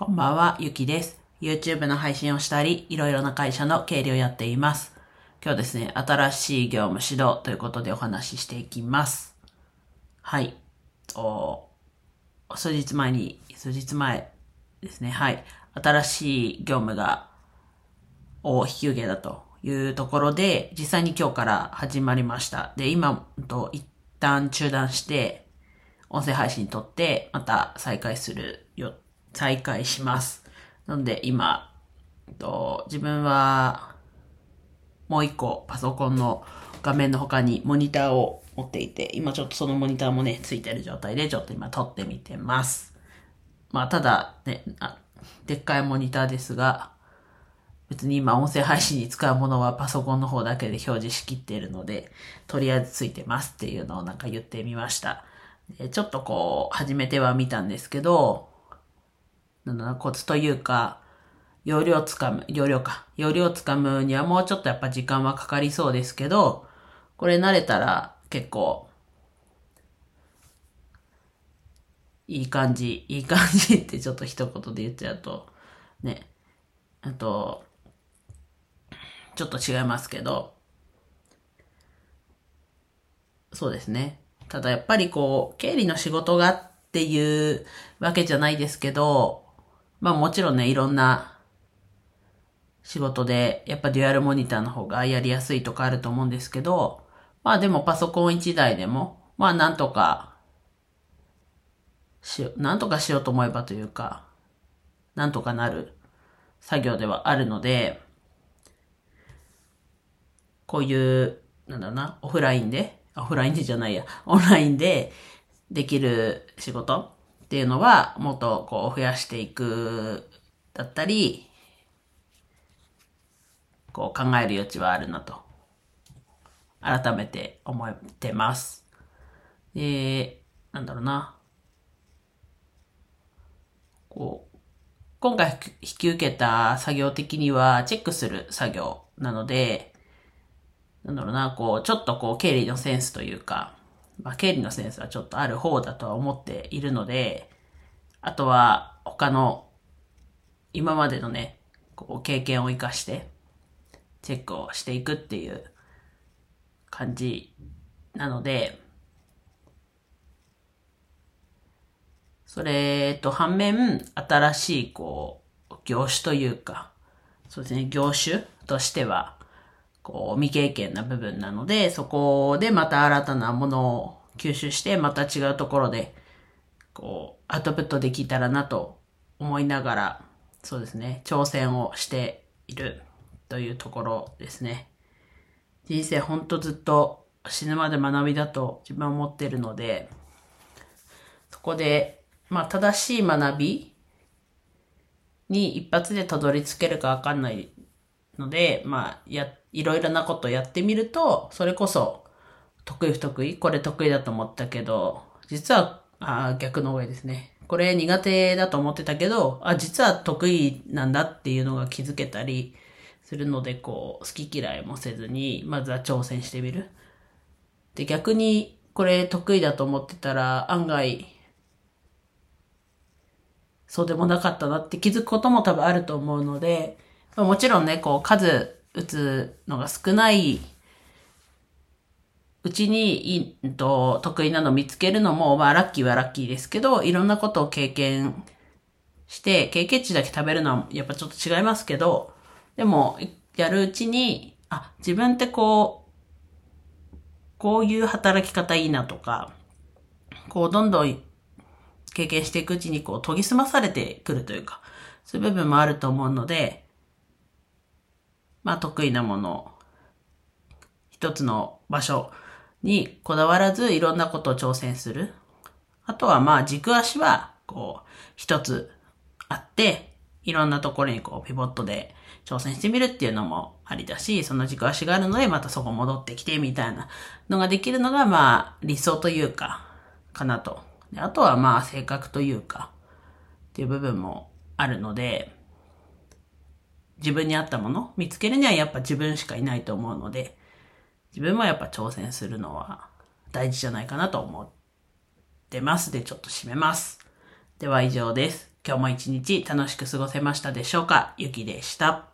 こんばんは、ゆきです。YouTube の配信をしたり、いろいろな会社の経理をやっています。今日ですね、新しい業務指導ということでお話ししていきます。はい。お数日前に、数日前ですね、はい。新しい業務が、を引き受けたというところで、実際に今日から始まりました。で、今、と一旦中断して、音声配信撮って、また再開するよ、再開します。なので今、と自分は、もう一個パソコンの画面の他にモニターを持っていて、今ちょっとそのモニターもね、ついてる状態でちょっと今撮ってみてます。まあただね、あでっかいモニターですが、別に今音声配信に使うものはパソコンの方だけで表示しきっているので、とりあえずついてますっていうのをなんか言ってみました。ちょっとこう、始めてはみたんですけど、なんだなコツというか、容量つかむ、容量か。容量つかむにはもうちょっとやっぱ時間はかかりそうですけど、これ慣れたら結構、いい感じ、いい感じ ってちょっと一言で言っちゃうと、ね、あと、ちょっと違いますけど、そうですね。ただやっぱりこう、経理の仕事がっていうわけじゃないですけど、まあもちろんね、いろんな仕事で、やっぱデュアルモニターの方がやりやすいとかあると思うんですけど、まあでもパソコン1台でも、まあなんとか、し、なんとかしようと思えばというか、なんとかなる作業ではあるので、こういう、なんだろうな、オフラインで、オフラインでじゃないや、オンラインでできる仕事っていうのは、もっとこう増やしていく、だったり、こう考える余地はあるなと、改めて思ってます。で、なんだろうな。こう、今回引き受けた作業的にはチェックする作業なので、なんだろうな、こう、ちょっとこう、経理のセンスというか、まあ、経理のセンスはちょっとある方だとは思っているので、あとは他の今までのね、こう経験を活かしてチェックをしていくっていう感じなので、それと反面、新しいこう、業種というか、そうですね、業種としては、こう、未経験な部分なので、そこでまた新たなものを吸収して、また違うところで、こう、アウトプットできたらなと思いながら、そうですね、挑戦をしているというところですね。人生ほんとずっと死ぬまで学びだと自分は思ってるので、そこで、まあ正しい学びに一発でたどり着けるかわかんないので、まあ、や、いろいろなことやってみると、それこそ、得意不得意これ得意だと思ったけど、実は、あ逆の上ですね。これ苦手だと思ってたけど、あ、実は得意なんだっていうのが気づけたりするので、こう、好き嫌いもせずに、まずは挑戦してみる。で、逆に、これ得意だと思ってたら、案外、そうでもなかったなって気づくことも多分あると思うので、もちろんね、こう、数打つのが少ないうちに、いと、得意なの見つけるのも、まあ、ラッキーはラッキーですけど、いろんなことを経験して、経験値だけ食べるのは、やっぱちょっと違いますけど、でも、やるうちに、あ、自分ってこう、こういう働き方いいなとか、こう、どんどん経験していくうちに、こう、研ぎ澄まされてくるというか、そういう部分もあると思うので、まあ、得意なもの、一つの場所にこだわらずいろんなことを挑戦する。あとはまあ軸足はこう一つあって、いろんなところにこうピボットで挑戦してみるっていうのもありだし、その軸足があるのでまたそこ戻ってきてみたいなのができるのがまあ理想というか、かなと。あとはまあ性格というか、っていう部分もあるので、自分に合ったもの見つけるにはやっぱ自分しかいないと思うので、自分もやっぱ挑戦するのは大事じゃないかなと思ってます。で、ちょっと締めます。では以上です。今日も一日楽しく過ごせましたでしょうか？ゆきでした。